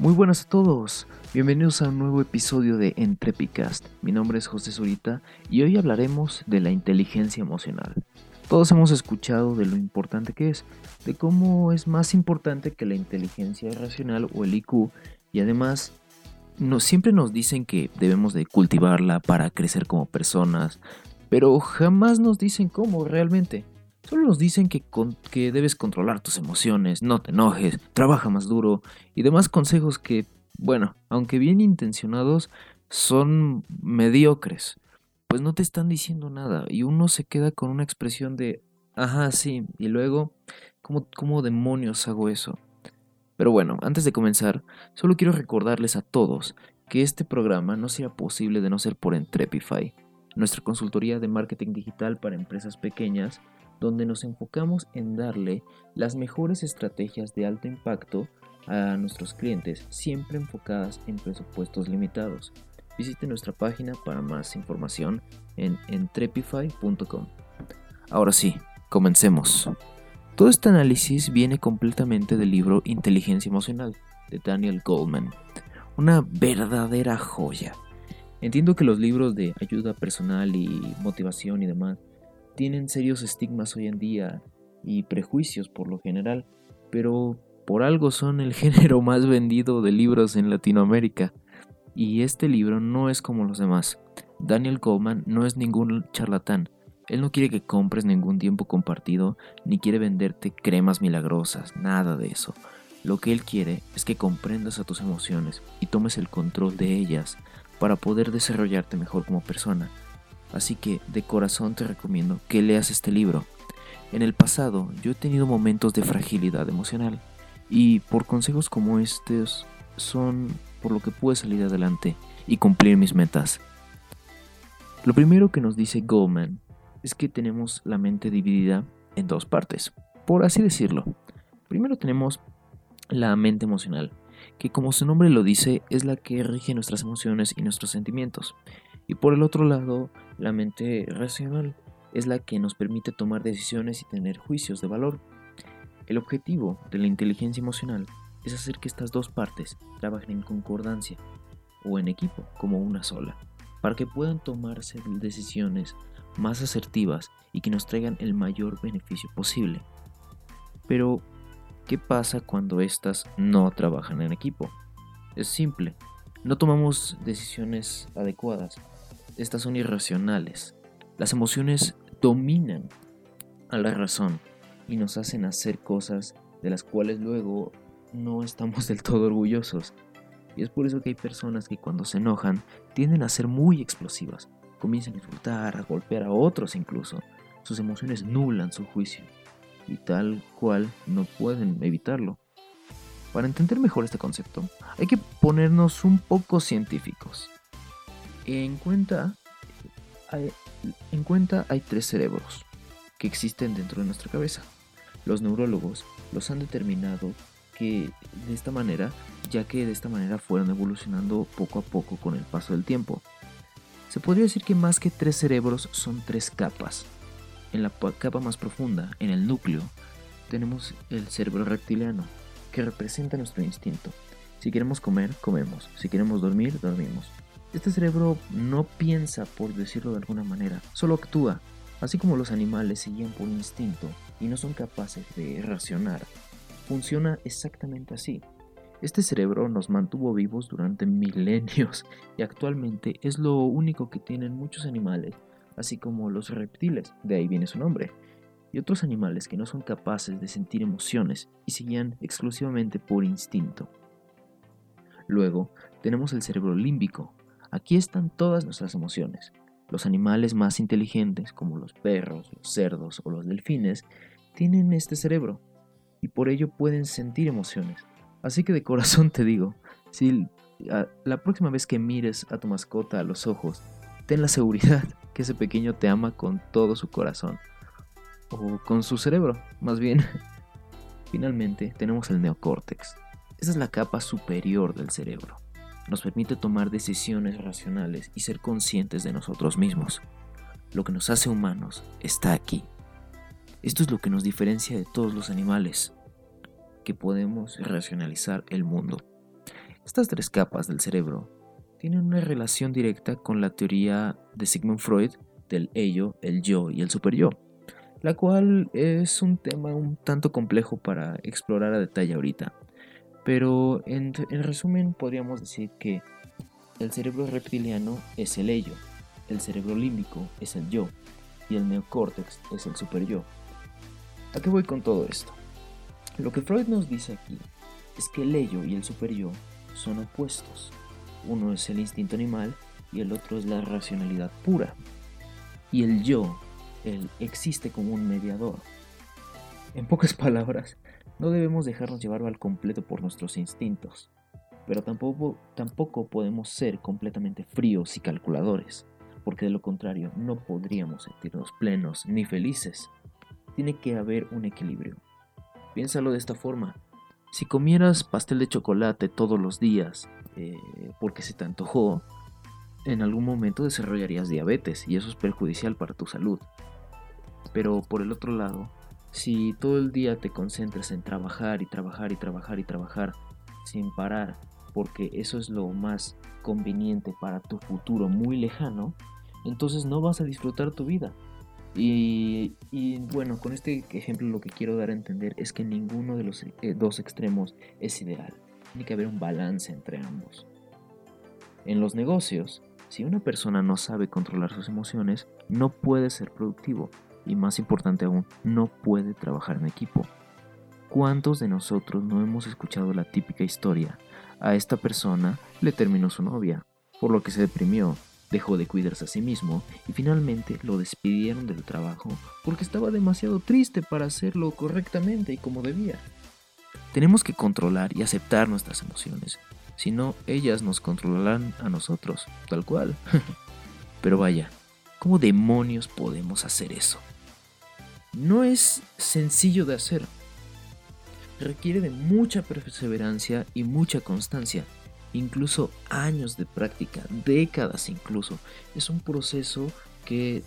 Muy buenas a todos, bienvenidos a un nuevo episodio de Entrepicast. Mi nombre es José Zurita y hoy hablaremos de la inteligencia emocional. Todos hemos escuchado de lo importante que es, de cómo es más importante que la inteligencia racional o el IQ y además siempre nos dicen que debemos de cultivarla para crecer como personas, pero jamás nos dicen cómo realmente. Solo nos dicen que, que debes controlar tus emociones, no te enojes, trabaja más duro y demás consejos que, bueno, aunque bien intencionados, son mediocres. Pues no te están diciendo nada y uno se queda con una expresión de, ajá, sí, y luego, ¿cómo, cómo demonios hago eso? Pero bueno, antes de comenzar, solo quiero recordarles a todos que este programa no sería posible de no ser por Entrepify, nuestra consultoría de marketing digital para empresas pequeñas donde nos enfocamos en darle las mejores estrategias de alto impacto a nuestros clientes, siempre enfocadas en presupuestos limitados. Visite nuestra página para más información en entrepify.com. Ahora sí, comencemos. Todo este análisis viene completamente del libro Inteligencia Emocional de Daniel Goldman, una verdadera joya. Entiendo que los libros de ayuda personal y motivación y demás tienen serios estigmas hoy en día y prejuicios por lo general, pero por algo son el género más vendido de libros en Latinoamérica. Y este libro no es como los demás. Daniel Goldman no es ningún charlatán. Él no quiere que compres ningún tiempo compartido, ni quiere venderte cremas milagrosas, nada de eso. Lo que él quiere es que comprendas a tus emociones y tomes el control de ellas para poder desarrollarte mejor como persona Así que de corazón te recomiendo que leas este libro. En el pasado yo he tenido momentos de fragilidad emocional y por consejos como estos son por lo que pude salir adelante y cumplir mis metas. Lo primero que nos dice Goldman es que tenemos la mente dividida en dos partes, por así decirlo. Primero tenemos la mente emocional, que como su nombre lo dice es la que rige nuestras emociones y nuestros sentimientos. Y por el otro lado, la mente racional es la que nos permite tomar decisiones y tener juicios de valor. El objetivo de la inteligencia emocional es hacer que estas dos partes trabajen en concordancia o en equipo como una sola, para que puedan tomarse decisiones más asertivas y que nos traigan el mayor beneficio posible. Pero, ¿qué pasa cuando éstas no trabajan en equipo? Es simple, no tomamos decisiones adecuadas estas son irracionales. Las emociones dominan a la razón y nos hacen hacer cosas de las cuales luego no estamos del todo orgullosos. Y es por eso que hay personas que cuando se enojan tienden a ser muy explosivas, comienzan a insultar, a golpear a otros incluso. Sus emociones nulan su juicio y tal cual no pueden evitarlo. Para entender mejor este concepto, hay que ponernos un poco científicos en cuenta, hay, en cuenta hay tres cerebros que existen dentro de nuestra cabeza. Los neurólogos los han determinado que de esta manera, ya que de esta manera fueron evolucionando poco a poco con el paso del tiempo. Se podría decir que más que tres cerebros son tres capas. En la capa más profunda, en el núcleo, tenemos el cerebro reptiliano, que representa nuestro instinto. Si queremos comer, comemos. Si queremos dormir, dormimos. Este cerebro no piensa, por decirlo de alguna manera, solo actúa, así como los animales se guían por instinto y no son capaces de racionar. Funciona exactamente así. Este cerebro nos mantuvo vivos durante milenios y actualmente es lo único que tienen muchos animales, así como los reptiles, de ahí viene su nombre, y otros animales que no son capaces de sentir emociones y se guían exclusivamente por instinto. Luego tenemos el cerebro límbico, Aquí están todas nuestras emociones. Los animales más inteligentes, como los perros, los cerdos o los delfines, tienen este cerebro y por ello pueden sentir emociones. Así que de corazón te digo, si la próxima vez que mires a tu mascota a los ojos, ten la seguridad que ese pequeño te ama con todo su corazón. O con su cerebro, más bien. Finalmente tenemos el neocórtex. Esa es la capa superior del cerebro nos permite tomar decisiones racionales y ser conscientes de nosotros mismos. Lo que nos hace humanos está aquí. Esto es lo que nos diferencia de todos los animales, que podemos racionalizar el mundo. Estas tres capas del cerebro tienen una relación directa con la teoría de Sigmund Freud del ello, el yo y el superyo, la cual es un tema un tanto complejo para explorar a detalle ahorita. Pero en, en resumen podríamos decir que el cerebro reptiliano es el ello, el cerebro límbico es el yo y el neocórtex es el superyo. ¿A qué voy con todo esto? Lo que Freud nos dice aquí es que el ello y el superyo son opuestos. Uno es el instinto animal y el otro es la racionalidad pura. Y el yo, existe como un mediador. En pocas palabras, no debemos dejarnos llevar al completo por nuestros instintos, pero tampoco, tampoco podemos ser completamente fríos y calculadores, porque de lo contrario no podríamos sentirnos plenos ni felices. Tiene que haber un equilibrio. Piénsalo de esta forma. Si comieras pastel de chocolate todos los días eh, porque se te antojó, en algún momento desarrollarías diabetes y eso es perjudicial para tu salud. Pero por el otro lado, si todo el día te concentras en trabajar y trabajar y trabajar y trabajar sin parar, porque eso es lo más conveniente para tu futuro muy lejano, entonces no vas a disfrutar tu vida. Y, bueno, con este ejemplo lo que quiero dar a entender es que ninguno de los eh, dos extremos es ideal. Tiene que haber un balance entre ambos. En los negocios, si una persona no sabe controlar sus emociones, no puede ser productivo y más importante aún, no puede trabajar en equipo. ¿Cuántos de nosotros no hemos escuchado la típica historia? A esta persona le terminó su novia, por lo que se deprimió dejó de cuidarse a sí mismo y finalmente lo despidieron del trabajo porque estaba demasiado triste para hacerlo correctamente y como debía. Tenemos que controlar y aceptar nuestras emociones, si no ellas nos controlarán a nosotros, tal cual. Pero vaya, ¿cómo demonios podemos hacer eso? No es sencillo de hacer. Requiere de mucha perseverancia y mucha constancia incluso años de práctica, décadas incluso. Es un proceso que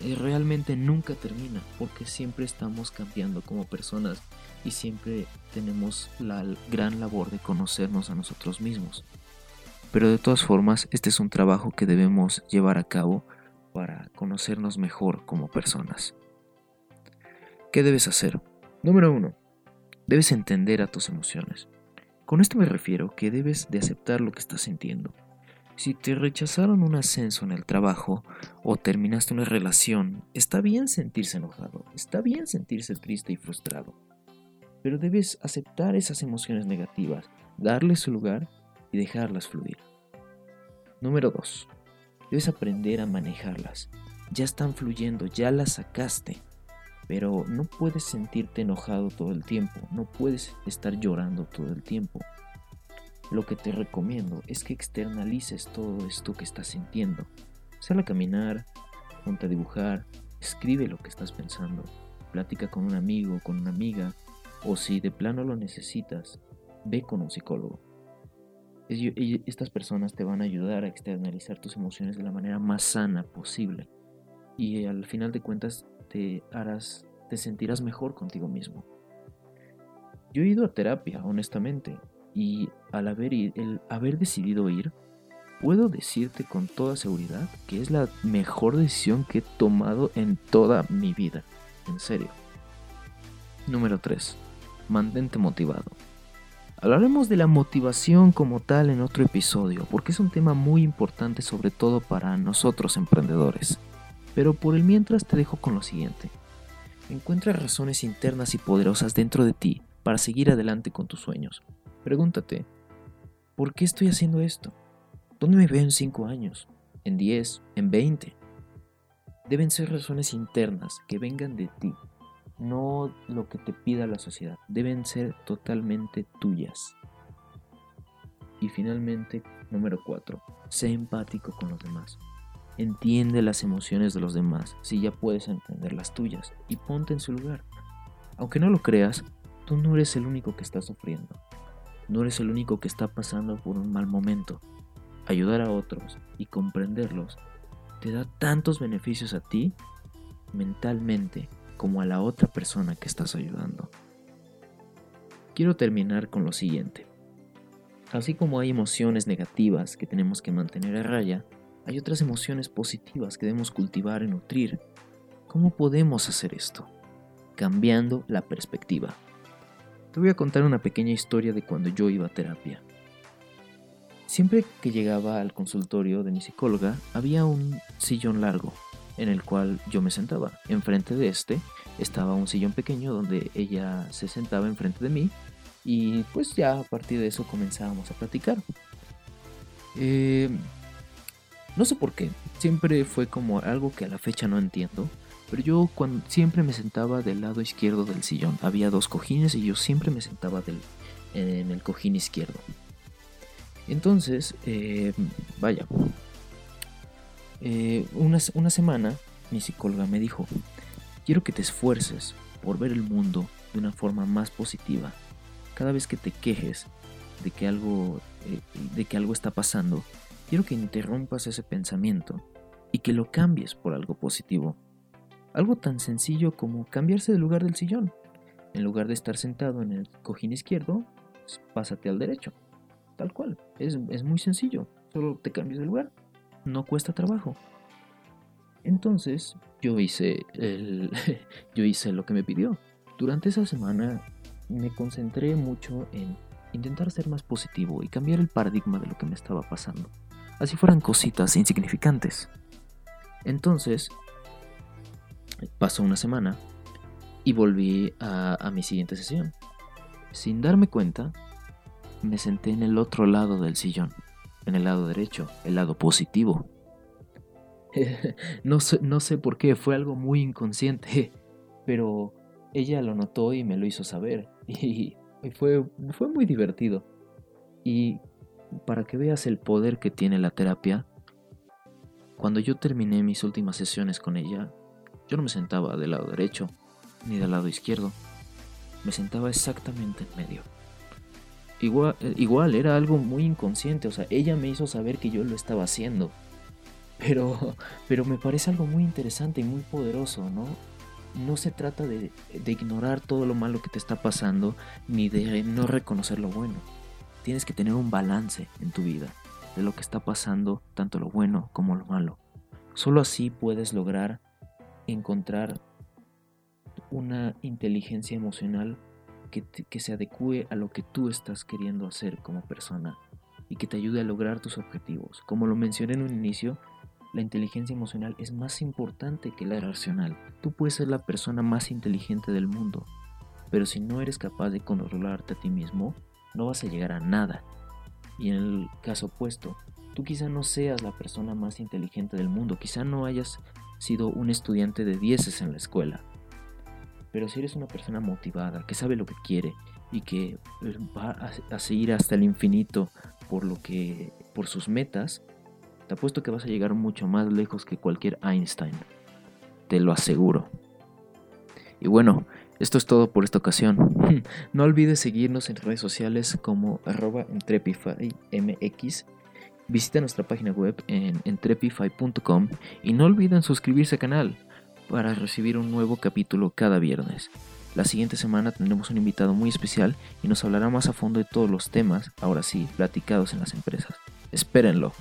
eh, realmente nunca termina porque siempre estamos cambiando como personas y siempre tenemos la gran labor de conocernos a nosotros mismos. Pero de todas formas, este es un trabajo que debemos llevar a cabo para conocernos mejor como personas. ¿Qué debes hacer? Número 1. Debes entender a tus emociones. Con esto me refiero que debes de aceptar lo que estás sintiendo. Si te rechazaron un ascenso en el trabajo o terminaste una relación, está bien sentirse enojado, está bien sentirse triste y frustrado. Pero debes aceptar esas emociones negativas, darles su lugar y dejarlas fluir. Número 2. Debes aprender a manejarlas. Ya están fluyendo, ya las sacaste. Pero no puedes sentirte enojado todo el tiempo, no puedes estar llorando todo el tiempo. Lo que te recomiendo es que externalices todo esto que estás sintiendo. Sal a caminar, ponte a dibujar, escribe lo que estás pensando, platica con un amigo, con una amiga, o si de plano lo necesitas, ve con un psicólogo. Estas personas te van a ayudar a externalizar tus emociones de la manera más sana posible. Y al final de cuentas te harás, te sentirás mejor contigo mismo. Yo he ido a terapia, honestamente, y al haber, el haber decidido ir, puedo decirte con toda seguridad que es la mejor decisión que he tomado en toda mi vida. En serio. Número 3. Mantente motivado. Hablaremos de la motivación como tal en otro episodio, porque es un tema muy importante sobre todo para nosotros emprendedores. Pero por el mientras te dejo con lo siguiente. Encuentra razones internas y poderosas dentro de ti para seguir adelante con tus sueños. Pregúntate, ¿por qué estoy haciendo esto? ¿Dónde me veo en 5 años? ¿En 10? ¿En 20? Deben ser razones internas que vengan de ti, no lo que te pida la sociedad. Deben ser totalmente tuyas. Y finalmente, número 4. Sé empático con los demás. Entiende las emociones de los demás si ya puedes entender las tuyas y ponte en su lugar. Aunque no lo creas, tú no eres el único que está sufriendo. No eres el único que está pasando por un mal momento. Ayudar a otros y comprenderlos te da tantos beneficios a ti mentalmente como a la otra persona que estás ayudando. Quiero terminar con lo siguiente. Así como hay emociones negativas que tenemos que mantener a raya, hay otras emociones positivas que debemos cultivar y nutrir. ¿Cómo podemos hacer esto? Cambiando la perspectiva. Te voy a contar una pequeña historia de cuando yo iba a terapia. Siempre que llegaba al consultorio de mi psicóloga, había un sillón largo en el cual yo me sentaba. Enfrente de este estaba un sillón pequeño donde ella se sentaba enfrente de mí y pues ya a partir de eso comenzábamos a platicar. Eh, no sé por qué, siempre fue como algo que a la fecha no entiendo, pero yo cuando, siempre me sentaba del lado izquierdo del sillón. Había dos cojines y yo siempre me sentaba del, en el cojín izquierdo. Entonces, eh, vaya, eh, una, semana mi psicóloga me dijo, quiero que te esfuerces por ver el mundo de una forma más positiva cada vez que te quejes de que algo, eh, de que algo está pasando, quiero que interrumpas ese pensamiento y que lo cambies por algo positivo. Algo tan sencillo como cambiarse de lugar del sillón. En lugar de estar sentado en el cojín izquierdo, pásate al derecho. Tal cual. Es, es muy sencillo. Solo te cambias de lugar. No cuesta trabajo. Entonces, yo hice, el, yo hice lo que me pidió. Durante esa semana me concentré mucho en intentar ser más positivo y cambiar el paradigma de lo que me estaba pasando. Así fueran cositas insignificantes. Entonces, pasó una semana y volví a, mi siguiente sesión. Sin darme cuenta, me senté en el otro lado del sillón, en el lado derecho, el lado positivo. no, sé, no sé por qué, fue algo muy inconsciente, pero ella lo notó y me lo hizo saber. Y, fue, fue muy divertido. Y para que veas el poder que tiene la terapia, cuando yo terminé mis últimas sesiones con ella, yo no me sentaba del lado derecho ni del lado izquierdo, me sentaba exactamente en medio. Igual, era algo muy inconsciente, o sea, ella me hizo saber que yo lo estaba haciendo. Pero, pero me parece algo muy interesante y muy poderoso, ¿no? no se trata de, ignorar todo lo malo que te está pasando ni de no reconocer lo bueno. Tienes que tener un balance en tu vida de lo que está pasando, tanto lo bueno como lo malo. Solo así puedes lograr encontrar una inteligencia emocional que, se adecue a lo que tú estás queriendo hacer como persona y que te ayude a lograr tus objetivos. Como lo mencioné en un inicio, la inteligencia emocional es más importante que la racional. Tú puedes ser la persona más inteligente del mundo, pero si no eres capaz de controlarte a ti mismo, no vas a llegar a nada. Y en el caso opuesto, tú quizá no seas la persona más inteligente del mundo, quizá no hayas sido un estudiante de dieces en la escuela, pero si eres una persona motivada, que sabe lo que quiere y que va a, seguir hasta el infinito por lo que por sus metas, te apuesto que vas a llegar mucho más lejos que cualquier Einstein. Te lo aseguro. Y bueno, esto es todo por esta ocasión. no olvides seguirnos en redes sociales como arroba entrepifymx. Visita nuestra página web en entrepify.com y no olviden suscribirse al canal para recibir un nuevo capítulo cada viernes. La siguiente semana tendremos un invitado muy especial y nos hablará más a fondo de todos los temas, ahora sí, platicados en las empresas. Espérenlo.